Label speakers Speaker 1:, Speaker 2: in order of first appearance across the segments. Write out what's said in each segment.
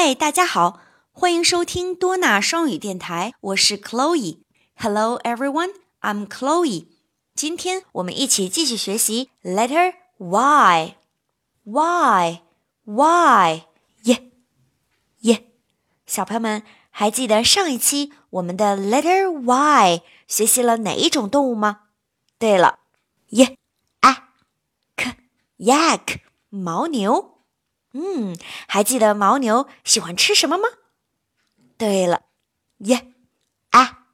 Speaker 1: 嗨，大家好，欢迎收听多纳双语电台，我是 Chloe。Hello everyone, I'm Chloe。今天我们一起继续学习 letter Y。Y Y 耶耶，小朋友们还记得上一期我们的 letter Y 学习了哪一种动物吗？对了，耶啊，k yak 牦牛。嗯，还记得牦牛喜欢吃什么吗？对了，耶啊，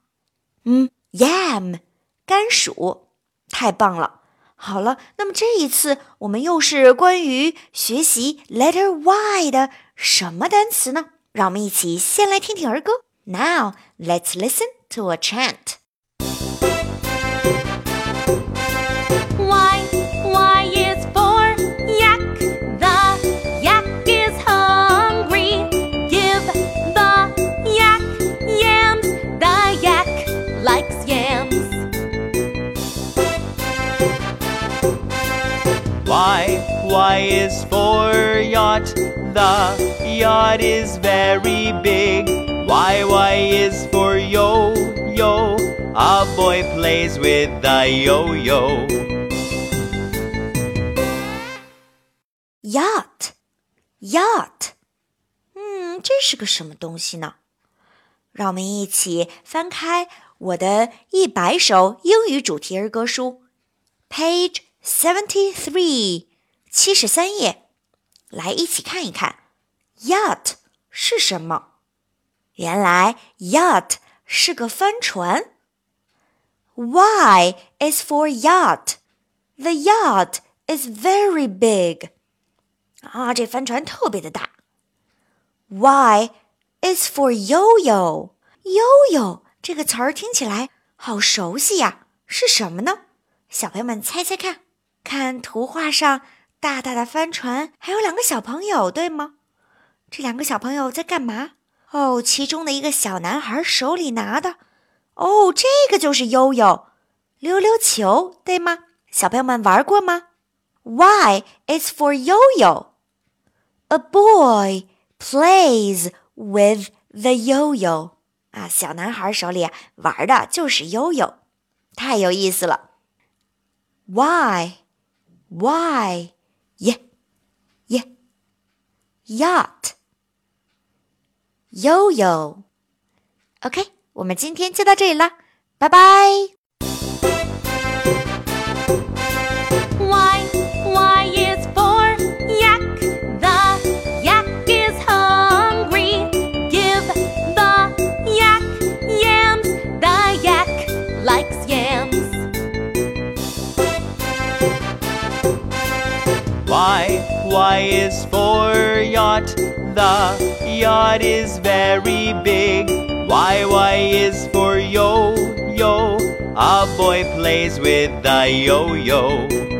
Speaker 1: 嗯，yam，甘薯，太棒了！好了，那么这一次我们又是关于学习 letter Y 的什么单词呢？让我们一起先来听听儿歌。Now let's listen to a chant.
Speaker 2: Y is for yacht. The yacht is very big. Y Y is for yo yo. A boy plays with the yo yo.
Speaker 1: Yacht, yacht. 嗯，这是个什么东西呢？让我们一起翻开我的一百首英语主题儿歌书，Page seventy three。七十三页，来一起看一看，yacht 是什么？原来 yacht 是个帆船。Y is for yacht. The yacht is very big. 啊，这帆船特别的大。Y is for yo-yo. Yo-yo 这个词儿听起来好熟悉呀，是什么呢？小朋友们猜猜看，看图画上。大大的帆船，还有两个小朋友，对吗？这两个小朋友在干嘛？哦，其中的一个小男孩手里拿的，哦，这个就是悠悠溜溜球，对吗？小朋友们玩过吗？Why is for yo-yo. A boy plays with the yo-yo. 啊，小男孩手里玩的就是悠悠，太有意思了。Why? Why? 耶耶，yacht，yo-yo，OK，我们今天就到这里了，拜拜。
Speaker 2: Y Y is for yacht. The yacht is very big. Y Y is for yo yo. A boy plays with the yo yo.